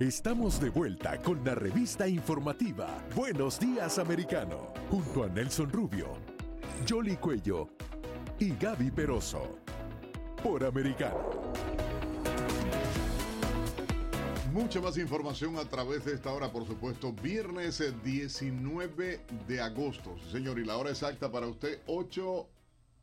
Estamos de vuelta con la revista informativa Buenos Días Americano, junto a Nelson Rubio, Jolly Cuello y Gaby Peroso, por Americano. Mucha más información a través de esta hora, por supuesto, viernes 19 de agosto. Señor, y la hora exacta para usted, 8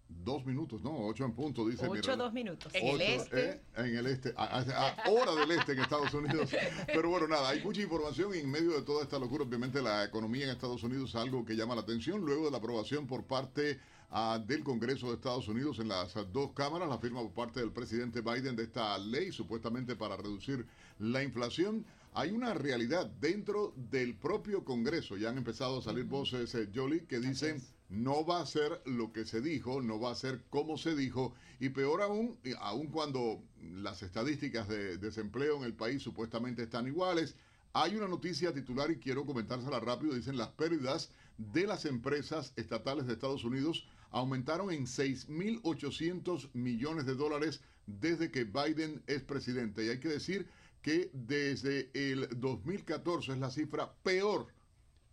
Dos minutos, no, ocho en punto, dice. Ocho, dos minutos. En el este. Eh, en el este, a, hora del este en Estados Unidos. Pero bueno, nada, hay mucha información y en medio de toda esta locura, obviamente la economía en Estados Unidos es algo que llama la atención. Luego de la aprobación por parte ah, del Congreso de Estados Unidos en las dos cámaras, la firma por parte del presidente Biden de esta ley, supuestamente para reducir la inflación hay una realidad dentro del propio Congreso. Ya han empezado a salir voces, eh, Jolie, que dicen no va a ser lo que se dijo, no va a ser como se dijo, y peor aún, aún cuando las estadísticas de desempleo en el país supuestamente están iguales. Hay una noticia titular y quiero comentársela rápido. Dicen las pérdidas de las empresas estatales de Estados Unidos aumentaron en 6.800 millones de dólares desde que Biden es presidente. Y hay que decir que desde el 2014 es la cifra peor,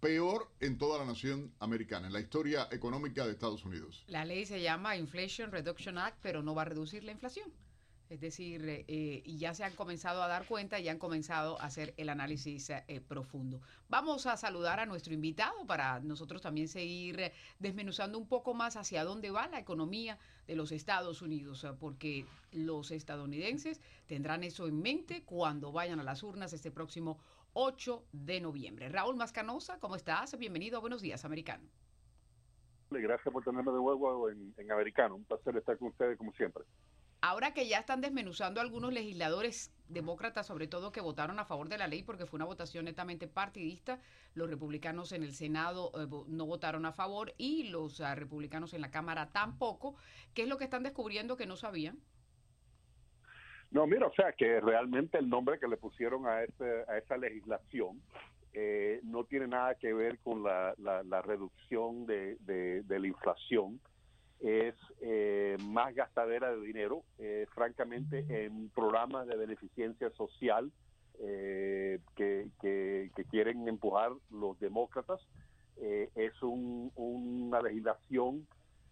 peor en toda la nación americana, en la historia económica de Estados Unidos. La ley se llama Inflation Reduction Act, pero no va a reducir la inflación. Es decir, eh, ya se han comenzado a dar cuenta y han comenzado a hacer el análisis eh, profundo. Vamos a saludar a nuestro invitado para nosotros también seguir desmenuzando un poco más hacia dónde va la economía de los Estados Unidos, porque los estadounidenses tendrán eso en mente cuando vayan a las urnas este próximo 8 de noviembre. Raúl Mascanosa, ¿cómo estás? Bienvenido a Buenos Días, Americano. Gracias por tenerme de nuevo en, en Americano. Un placer estar con ustedes como siempre. Ahora que ya están desmenuzando algunos legisladores demócratas, sobre todo que votaron a favor de la ley porque fue una votación netamente partidista, los republicanos en el Senado eh, no votaron a favor y los ah, republicanos en la Cámara tampoco. ¿Qué es lo que están descubriendo que no sabían? No, mira, o sea, que realmente el nombre que le pusieron a, este, a esa legislación eh, no tiene nada que ver con la, reducción de, de la inflación es eh, más gastadera de dinero, eh, francamente, en programas de beneficencia social eh, que, quieren empujar los demócratas. es una legislación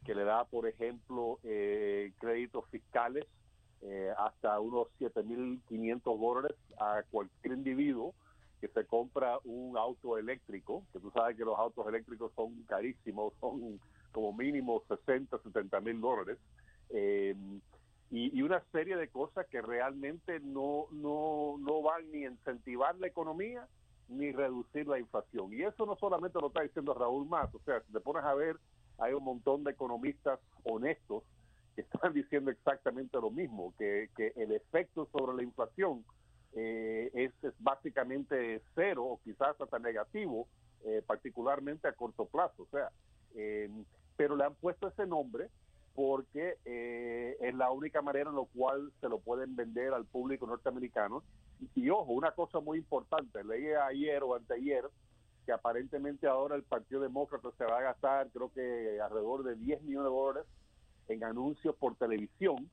que le da, por ejemplo, créditos fiscales hasta unos 7.500 dólares a cualquier individuo que se compra un auto eléctrico, que tú sabes que los autos eléctricos son carísimos, son como mínimo 60, 70 mil dólares. Eh, y, una serie de cosas que realmente no, no, no van ni a incentivar la economía ni reducir la inflación. Y eso no solamente lo está diciendo Raúl Más, o sea, si te pones a ver, hay un montón de economistas honestos están diciendo exactamente lo mismo, que, que el efecto sobre la inflación eh, es, básicamente cero o quizás hasta negativo, eh, particularmente a corto plazo. O sea, pero le han puesto ese nombre porque eh, es la única manera en la cual se lo pueden vender al público norteamericano. Y, ojo, una cosa muy importante, leí ayer o anteayer que aparentemente ahora el Partido Demócrata se va a gastar creo que alrededor de 10 millones de dólares en anuncios por televisión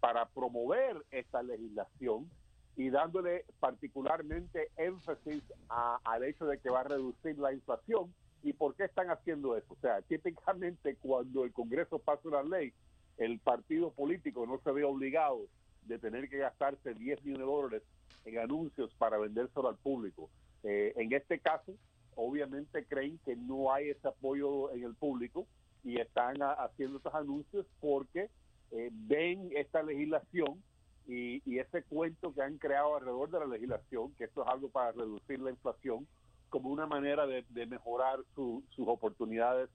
para promover esta legislación y dándole particularmente énfasis al hecho de que va a reducir la inflación ¿Y por qué están haciendo eso? O sea, típicamente cuando el Congreso pasa una ley, el partido político no se ve obligado de tener que gastarse 10 millones de dólares en anuncios para vendérselo al público. Eh, en este caso, obviamente creen que no hay ese apoyo en el público y están haciendo estos anuncios porque eh, ven esta legislación y, y, ese cuento que han creado alrededor de la legislación, que esto es algo para reducir la inflación, como una manera de, mejorar sus oportunidades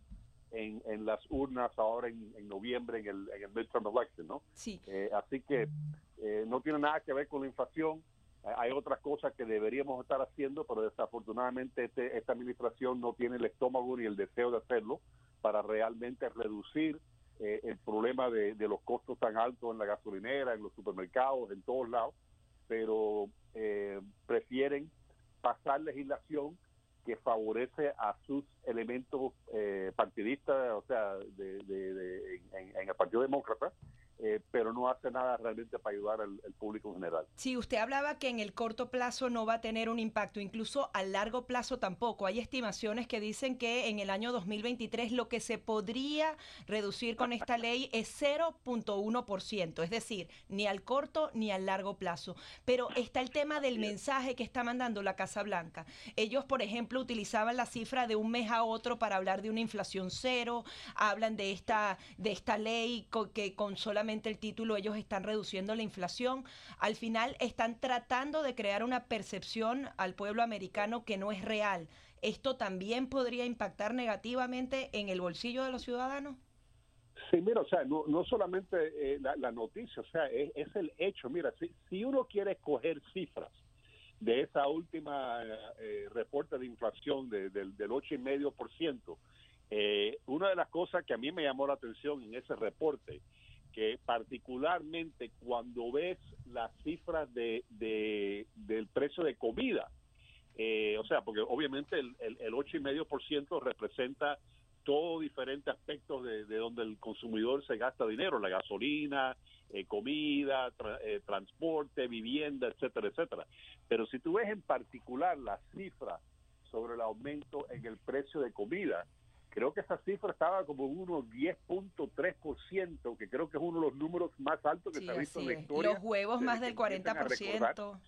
en, en, las urnas ahora en, noviembre en el, en el midterm election, ¿no? Sí. Eh, así que eh, no tiene nada que ver con la inflación. Hay otras cosas que deberíamos estar haciendo, pero desafortunadamente este, esta administración no tiene el estómago ni el deseo de hacerlo para realmente reducir el problema de, los costos tan altos en la gasolinera, en los supermercados, en todos lados, pero prefieren pasar legislación que favorece a sus elementos eh, partidistas, o sea, de, en, el Partido Demócrata, eh, pero no hace nada realmente para ayudar al, público en general. Sí, usted hablaba que en el corto plazo no va a tener un impacto, incluso a largo plazo tampoco. Hay estimaciones que dicen que en el año 2023 lo que se podría reducir con esta ley es 0.1%, es decir, ni al corto ni al largo plazo. Pero está el tema del mensaje que está mandando la Casa Blanca. Ellos, por ejemplo, utilizaban la cifra de un mes a otro para hablar de una inflación cero, hablan de esta, de esta ley que con solamente el título, ellos están reduciendo la inflación. Al final están tratando de crear una percepción al pueblo americano que no es real. ¿Esto también podría impactar negativamente en el bolsillo de los ciudadanos? Sí, mira, o sea, no, no solamente eh, la, noticia, o sea, es, el hecho. Mira, si, si uno quiere escoger cifras de esa última eh, reporte de inflación de, del, del 8,5%, eh, una de las cosas que a mí me llamó la atención en ese reporte que particularmente cuando ves las cifras de, del precio de comida, eh, o sea, porque obviamente el, el, el 8,5% representa todos diferentes aspectos de, donde el consumidor se gasta dinero, la gasolina, eh, comida, eh, transporte, vivienda, etcétera, etcétera. Pero si tú ves en particular la cifra sobre el aumento en el precio de comida, creo que esa cifra estaba como unos 10.3%, que creo que es uno de los números más altos que se ha visto en la historia. Los huevos más del 40%.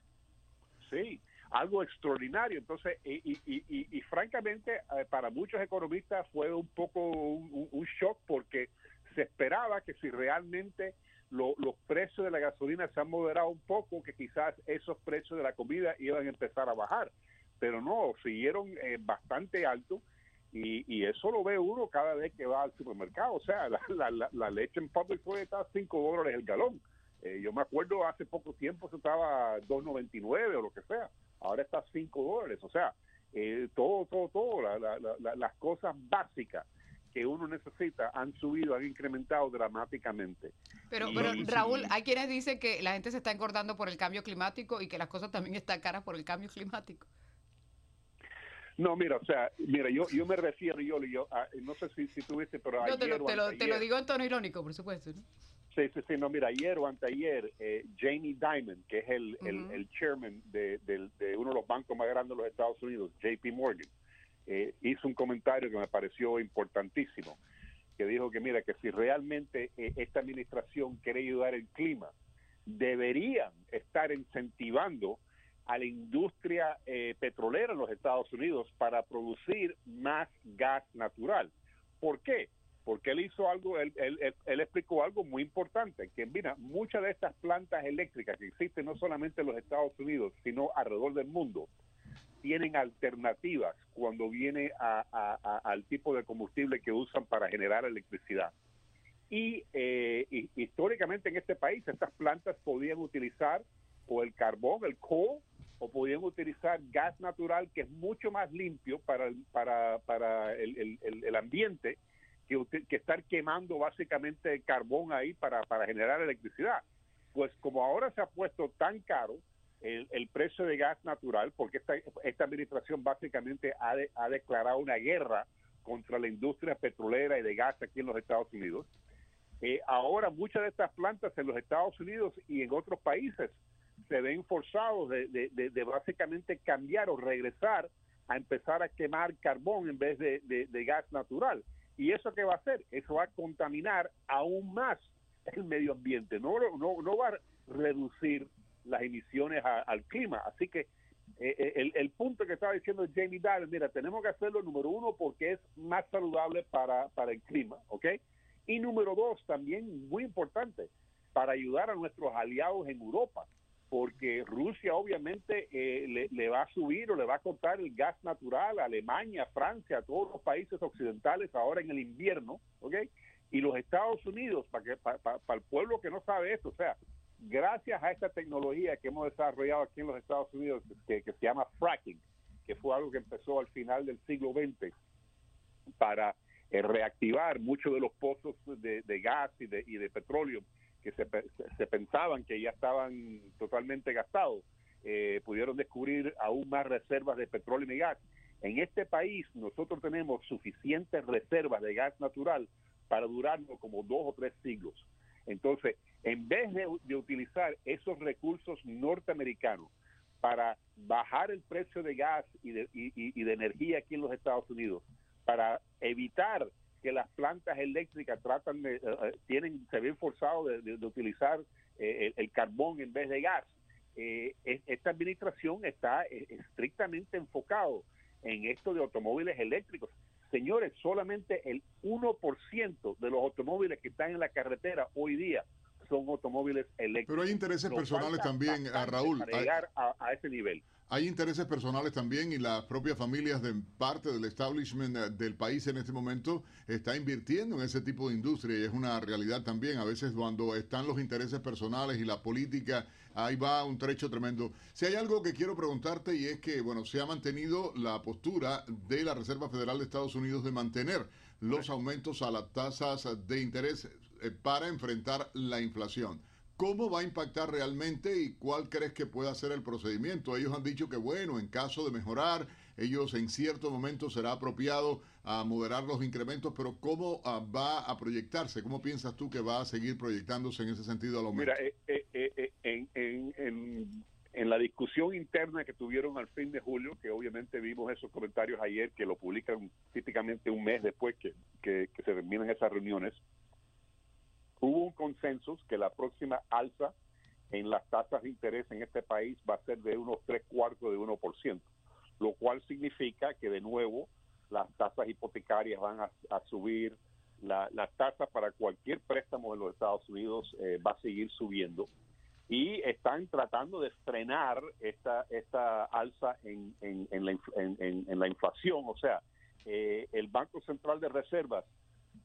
Sí, algo extraordinario. Entonces, y, y, francamente, eh, para muchos economistas fue un poco un, shock porque se esperaba que si realmente los precios de la gasolina se han moderado un poco, que quizás esos precios de la comida iban a empezar a bajar. Pero no, siguieron eh, bastante altos y, eso lo ve uno cada vez que va al supermercado. O sea, la, leche en Public puede estar a 5 dólares el galón. Eh, yo me acuerdo hace poco tiempo se estaba 2.99 o lo que sea. Ahora está a 5 dólares. O sea, eh, todo, todo, todo, las cosas básicas que uno necesita han subido, han incrementado dramáticamente. Pero, pero Raúl, hay quienes dicen que la gente se está engordando por el cambio climático y que las cosas también están caras por el cambio climático. No, mira, o sea, mira, yo, yo me refiero, yo, yo no sé si, si tuviste, pero ayer te lo, te, lo, te lo, digo en tono irónico, por supuesto. ¿no? Sí, sí, sí, no, mira, ayer o anteayer, eh, Jamie Dimon, que es el, el, el chairman de, de, uno de los bancos más grandes de los Estados Unidos, JP Morgan, eh, hizo un comentario que me pareció importantísimo, que dijo que, mira, que si realmente eh, esta administración quiere ayudar el clima, deberían estar incentivando a la industria eh, petrolera en los Estados Unidos para producir más gas natural. ¿Por qué? Porque él hizo algo, él, él, explicó algo muy importante, que mira, muchas de estas plantas eléctricas que existen no solamente en los Estados Unidos, sino alrededor del mundo, tienen alternativas cuando viene a, al tipo de combustible que usan para generar electricidad. Y, eh, históricamente en este país estas plantas podían utilizar o el carbón, el coal, o podían utilizar gas natural que es mucho más limpio para, para, para el, el, ambiente que, que, estar quemando básicamente carbón ahí para, para generar electricidad. Pues como ahora se ha puesto tan caro el, el precio de gas natural, porque esta, esta administración básicamente ha, ha declarado una guerra contra la industria petrolera y de gas aquí en los Estados Unidos, eh, ahora muchas de estas plantas en los Estados Unidos y en otros países se ven forzados de, básicamente cambiar o regresar a empezar a quemar carbón en vez de, gas natural. ¿Y eso qué va a hacer? Eso va a contaminar aún más el medio ambiente, no, no, no va a reducir las emisiones al clima. Así que eh, eh, el, el, punto que estaba diciendo Jamie Dyer, mira, tenemos que hacerlo número uno porque es más saludable para, para el clima, ¿ok? Y número dos, también muy importante, para ayudar a nuestros aliados en Europa porque Rusia obviamente eh, le, va a subir o le va a cortar el gas natural a Alemania, Francia, a todos los países occidentales ahora en el invierno, ¿ok? Y los Estados Unidos, para que para, el pueblo que no sabe esto, o sea, gracias a esta tecnología que hemos desarrollado aquí en los Estados Unidos, que, se llama fracking, que fue algo que empezó al final del siglo XX para eh, reactivar muchos de los pozos de, gas y de, y de petróleo que se, pensaban que ya estaban totalmente gastados, eh, pudieron descubrir aún más reservas de petróleo y gas. En este país nosotros tenemos suficientes reservas de gas natural para durarnos como dos o tres siglos. Entonces, en vez de, utilizar esos recursos norteamericanos para bajar el precio de gas y de, y, de energía aquí en los Estados Unidos, para evitar que las plantas eléctricas tratan de, eh, eh, tienen, se ven forzados de, utilizar eh, el, carbón en vez de gas. esta administración está estrictamente enfocado en esto de automóviles eléctricos. Señores, solamente el 1% de los automóviles que están en la carretera hoy día son automóviles eléctricos. Pero hay intereses personales también, Raúl. Para llegar a, ese nivel. Hay intereses personales también y las propias familias de parte del establishment eh, del país en este momento está invirtiendo en ese tipo de industria y es una realidad también. A veces cuando están los intereses personales y la política, ahí va un trecho tremendo. Si hay algo que quiero preguntarte y es que, bueno, se ha mantenido la postura de la Reserva Federal de Estados Unidos de mantener los aumentos a las tasas de interés eh, para enfrentar la inflación. ¿Cómo va a impactar realmente y cuál crees que pueda ser el procedimiento? Ellos han dicho que, bueno, en caso de mejorar, ellos en cierto momento será apropiado a moderar los incrementos, pero ¿cómo ah, va a proyectarse? ¿Cómo piensas tú que va a seguir proyectándose en ese sentido al aumento? Mira, eh, eh, en, en, la discusión interna que tuvieron al fin de julio, que obviamente vimos esos comentarios ayer, que lo publican típicamente un mes después que, que se terminan esas reuniones, hubo un consenso que la próxima alza en las tasas de interés en este país va a ser de unos tres cuartos de 1%, lo cual significa que de nuevo las tasas hipotecarias van a, subir, la, las tasas para cualquier préstamo en los Estados Unidos eh, va a seguir subiendo y están tratando de frenar esta, esta alza en, en, la, en la, inflación, o sea, eh, el Banco Central de Reservas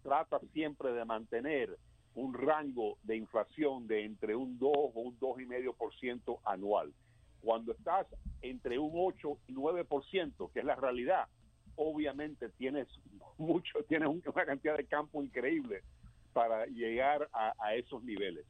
trata siempre de mantener un rango de inflación de entre un 2 o un 2,5% anual. Cuando estás entre un 8 y 9%, que es la realidad, obviamente tienes mucho, tienes una cantidad de campo increíble para llegar a, a esos niveles.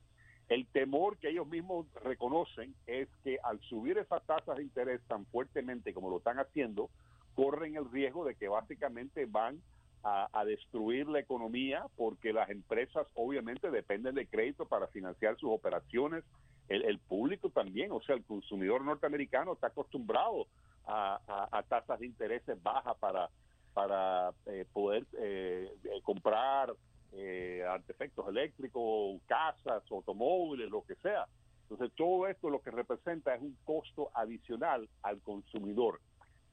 El temor que ellos mismos reconocen es que al subir esas tasas de interés tan fuertemente como lo están haciendo, corren el riesgo de que básicamente van a, destruir la economía porque las empresas obviamente dependen de crédito para financiar sus operaciones, el, público también, o sea, el consumidor norteamericano está acostumbrado a, tasas de intereses bajas para, para eh, poder eh, eh, comprar artefactos eléctricos, casas, automóviles, lo que sea. Entonces, todo esto lo que representa es un costo adicional al consumidor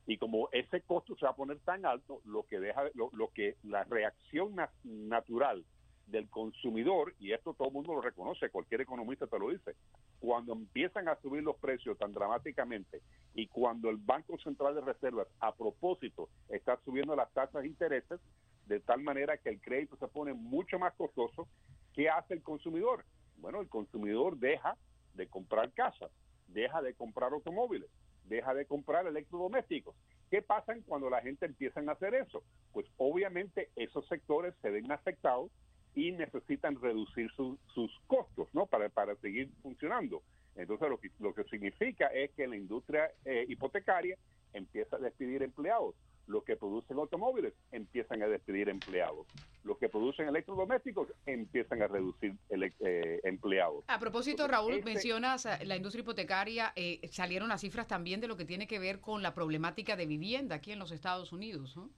y como ese costo se va a poner tan alto, lo que deja, lo, que la reacción natural del consumidor, y esto todo el mundo lo reconoce, cualquier economista te lo dice, cuando empiezan a subir los precios tan dramáticamente y cuando el Banco Central de Reservas a propósito está subiendo las tasas de intereses, de tal manera que el crédito se pone mucho más costoso, ¿qué hace el consumidor? Bueno, el consumidor deja de comprar casas, deja de comprar automóviles, deja de comprar electrodomésticos. ¿Qué pasa cuando la gente empieza a hacer eso? Pues obviamente esos sectores se ven afectados y necesitan reducir sus costos, ¿no? Para, para seguir funcionando. Entonces lo que, lo que significa es que la industria eh, hipotecaria empieza a despedir empleados los que producen automóviles empiezan a despedir empleados. Los que producen electrodomésticos empiezan a reducir eh, empleados. A propósito, Raúl, este mencionas eh, la industria hipotecaria, eh, salieron las cifras también de lo que tiene que ver con la problemática de vivienda aquí en los Estados Unidos, ¿no?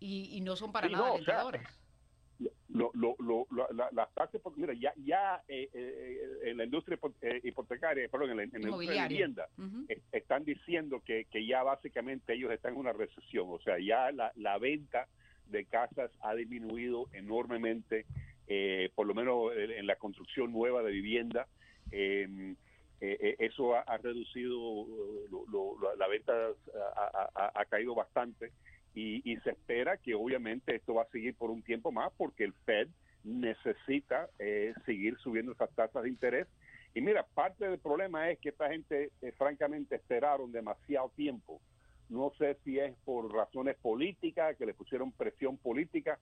y, no son para nada alentadoras lo, lo, lo, las tasas, mira, ya, ya eh, eh, en la industria eh, hipotecaria, perdón, en la, industria de vivienda, están diciendo que, que ya básicamente ellos están en una recesión, o sea, ya la, la venta de casas ha disminuido enormemente, por lo menos en la construcción nueva de vivienda. Em, eso ha, reducido, la venta ha caído bastante y, se espera que obviamente esto va a seguir por un tiempo más porque el Fed necesita eh, seguir subiendo esas tasas de interés. Y mira, parte del problema es que esta gente eh, francamente esperaron demasiado tiempo. No sé si es por razones políticas, que le pusieron presión política,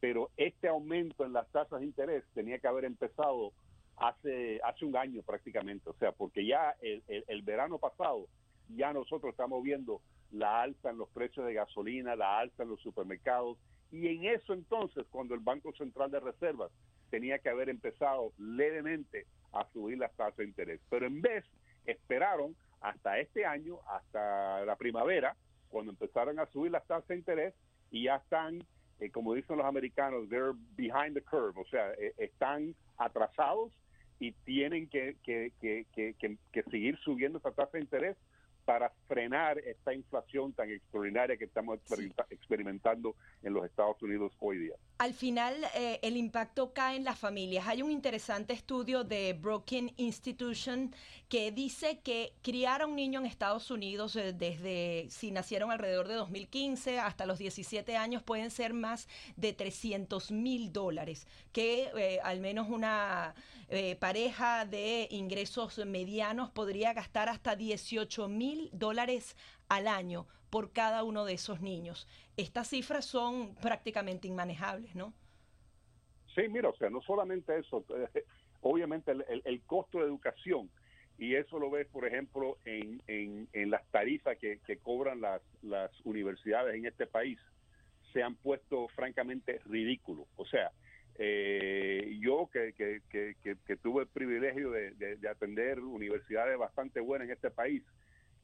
pero este aumento en las tasas de interés tenía que haber empezado hace, hace un año prácticamente. O sea, porque ya el, el verano pasado ya nosotros estamos viendo la alza en los precios de gasolina, la alza en los supermercados. Y en eso entonces, cuando el Banco Central de Reservas tenía que haber empezado levemente a subir las tasas de interés. Pero en vez, esperaron hasta este año, hasta la primavera, cuando empezaron a subir las tasas de interés y ya están, eh, como dicen los americanos, they're behind the curve, o sea, eh, están atrasados y tienen que, que, que, que, seguir subiendo esa tasa de interés para frenar esta inflación tan extraordinaria que estamos experimentando en los Estados Unidos hoy día. Al final, eh, el impacto cae en las familias. Hay un interesante estudio de Brookings Institution que dice que criar a un niño en Estados Unidos eh, desde si nacieron alrededor de 2015 hasta los 17 años pueden ser más de 300 mil dólares, que eh, al menos una pareja de ingresos medianos podría gastar hasta 18 mil dólares al año por cada uno de esos niños. Estas cifras son prácticamente inmanejables, ¿no? Sí, mira, o sea, no solamente eso, obviamente el, costo de educación, y eso lo ves, por ejemplo, en, en, las tarifas que, cobran las, las universidades en este país, se han puesto francamente ridículos. O sea, eh, yo que, que, que, tuve el privilegio de, de, atender universidades bastante buenas en este país,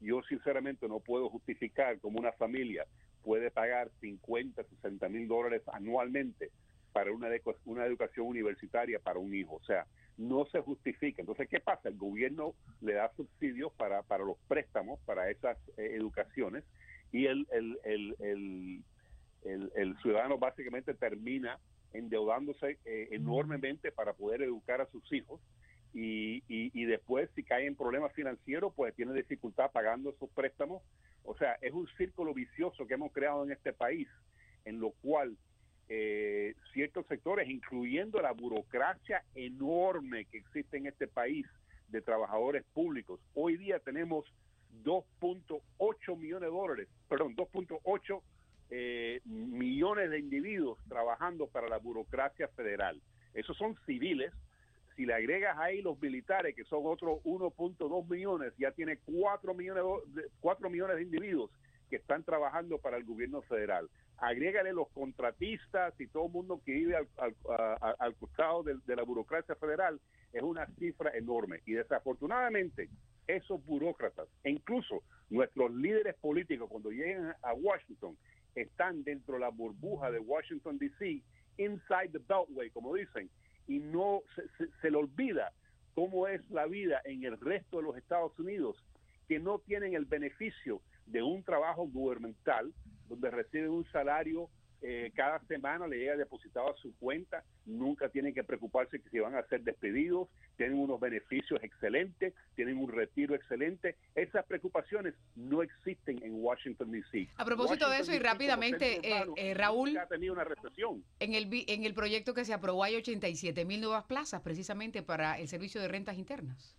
yo sinceramente no puedo justificar como una familia puede pagar 50, 60 mil dólares anualmente para una, una educación universitaria para un hijo. O sea, no se justifica. Entonces, ¿qué pasa? El gobierno le da subsidios para, para los préstamos, para esas eh, educaciones, y el, el, el, el, ciudadano básicamente termina endeudándose eh, enormemente para poder educar a sus hijos y, y, después si cae en problemas financieros, pues tiene dificultad pagando esos préstamos. O sea, es un círculo vicioso que hemos creado en este país, en lo cual eh, ciertos sectores, incluyendo la burocracia enorme que existe en este país de trabajadores públicos, hoy día tenemos 2.8 millones de dólares, perdón, 2.8 eh, millones de individuos trabajando para la burocracia federal. Esos son civiles si le agregas ahí los militares, que son otros 1.2 millones, ya tiene 4 millones, de, 4 millones de individuos que están trabajando para el gobierno federal. Agrégale los contratistas y todo el mundo que vive al, al, costado de, de la burocracia federal, es una cifra enorme. Y desafortunadamente, esos burócratas, e incluso nuestros líderes políticos, cuando llegan a Washington, están dentro de la burbuja de Washington, D.C., inside the beltway, como dicen, y no se, se, le olvida cómo es la vida en el resto de los Estados Unidos, que no tienen el beneficio de un trabajo gubernamental donde reciben un salario eh, cada semana le llega depositado a su cuenta, nunca tienen que preocuparse que si van a ser despedidos, tienen unos beneficios excelentes, tienen un retiro excelente. Esas preocupaciones no existen en Washington, D.C. A propósito de eso y rápidamente, eh, eh, Raúl, ha tenido una recesión. En el, en el proyecto que se aprobó hay 87 mil nuevas plazas precisamente para el servicio de rentas internas.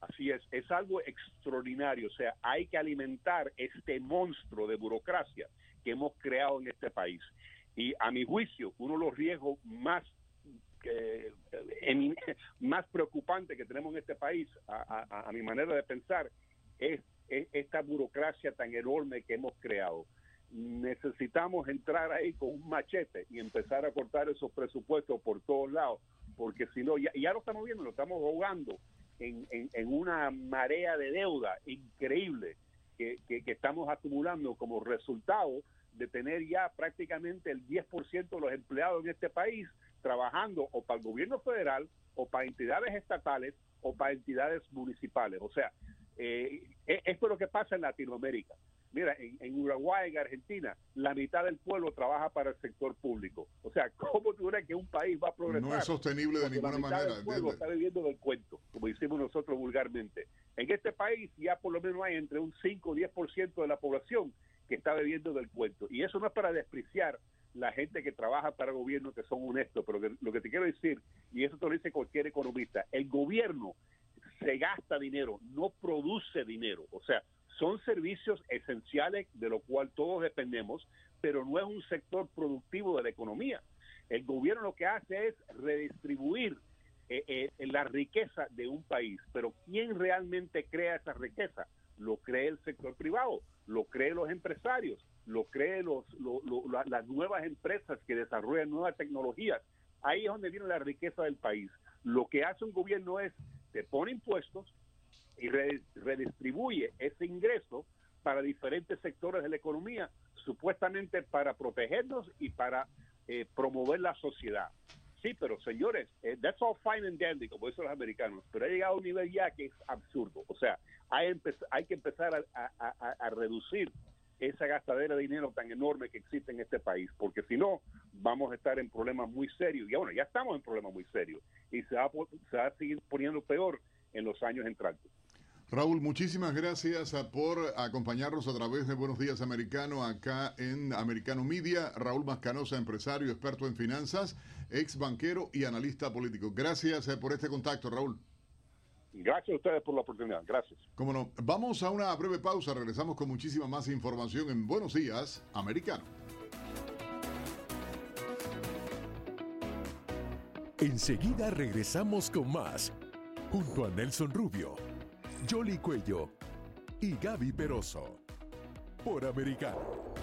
Así es, es algo extraordinario, o sea, hay que alimentar este monstruo de burocracia que hemos creado en este país. Y a mi juicio, uno de los riesgos más eh, más preocupantes que tenemos en este país, a, mi manera de pensar, es, esta burocracia tan enorme que hemos creado. Necesitamos entrar ahí con un machete y empezar a cortar esos presupuestos por todos lados, porque si no, ya, ya lo estamos viendo, lo estamos ahogando en, en una marea de deuda increíble que, que, estamos acumulando como resultado de tener ya prácticamente el 10% de los empleados en este país trabajando o para el gobierno federal o para entidades estatales o para entidades municipales. O sea, eh, e, esto es lo que pasa en Latinoamérica. Mira, en, Uruguay, en Argentina, la mitad del pueblo trabaja para el sector público. O sea, ¿cómo tú crees que un país va a progresar? No es sostenible de ninguna la manera. Del pueblo está viviendo del cuento, como decimos nosotros vulgarmente. En este país ya por lo menos hay entre un 5 o 10% de la población que está viviendo del cuento. Y eso no es para despreciar la gente que trabaja para el gobierno que son honestos, pero lo que te quiero decir, y eso te lo dice cualquier economista, el gobierno se gasta dinero, no produce dinero. O sea, son servicios esenciales de lo cual todos dependemos, pero no es un sector productivo de la economía. El gobierno lo que hace es redistribuir eh, eh, la riqueza de un país, pero ¿quién realmente crea esa riqueza? Lo cree el sector privado, lo creen los empresarios, lo creen los, las nuevas empresas que desarrollan nuevas tecnologías ahí es donde viene la riqueza del país. Lo que hace un gobierno es, te pone impuestos y redistribuye ese ingreso para diferentes sectores de la economía, supuestamente para protegernos y para eh, promover la sociedad. Sí, pero señores, eh, that's all fine and dandy, como dicen los americanos, pero ha llegado a un nivel ya que es absurdo. O sea, hay, hay que empezar a, reducir esa gastadera de dinero tan enorme que existe en este país, porque si no, vamos a estar en problemas muy serios. Y bueno, ya estamos en problemas muy serios y se va, a seguir poniendo peor en los años entrantes. Raúl, muchísimas gracias ah, por acompañarnos a través de Buenos Días Americano acá en Americano Media. Raúl Mascanosa, empresario, experto en finanzas, ex banquero y analista político. Gracias eh, por este contacto, Raúl. Gracias a ustedes por la oportunidad. Gracias. Cómo no. Vamos a una breve pausa. Regresamos con muchísima más información en Buenos Días Americano. Enseguida regresamos con más, junto a Nelson Rubio Jolly Cuello y Gaby Peroso. Por Americano.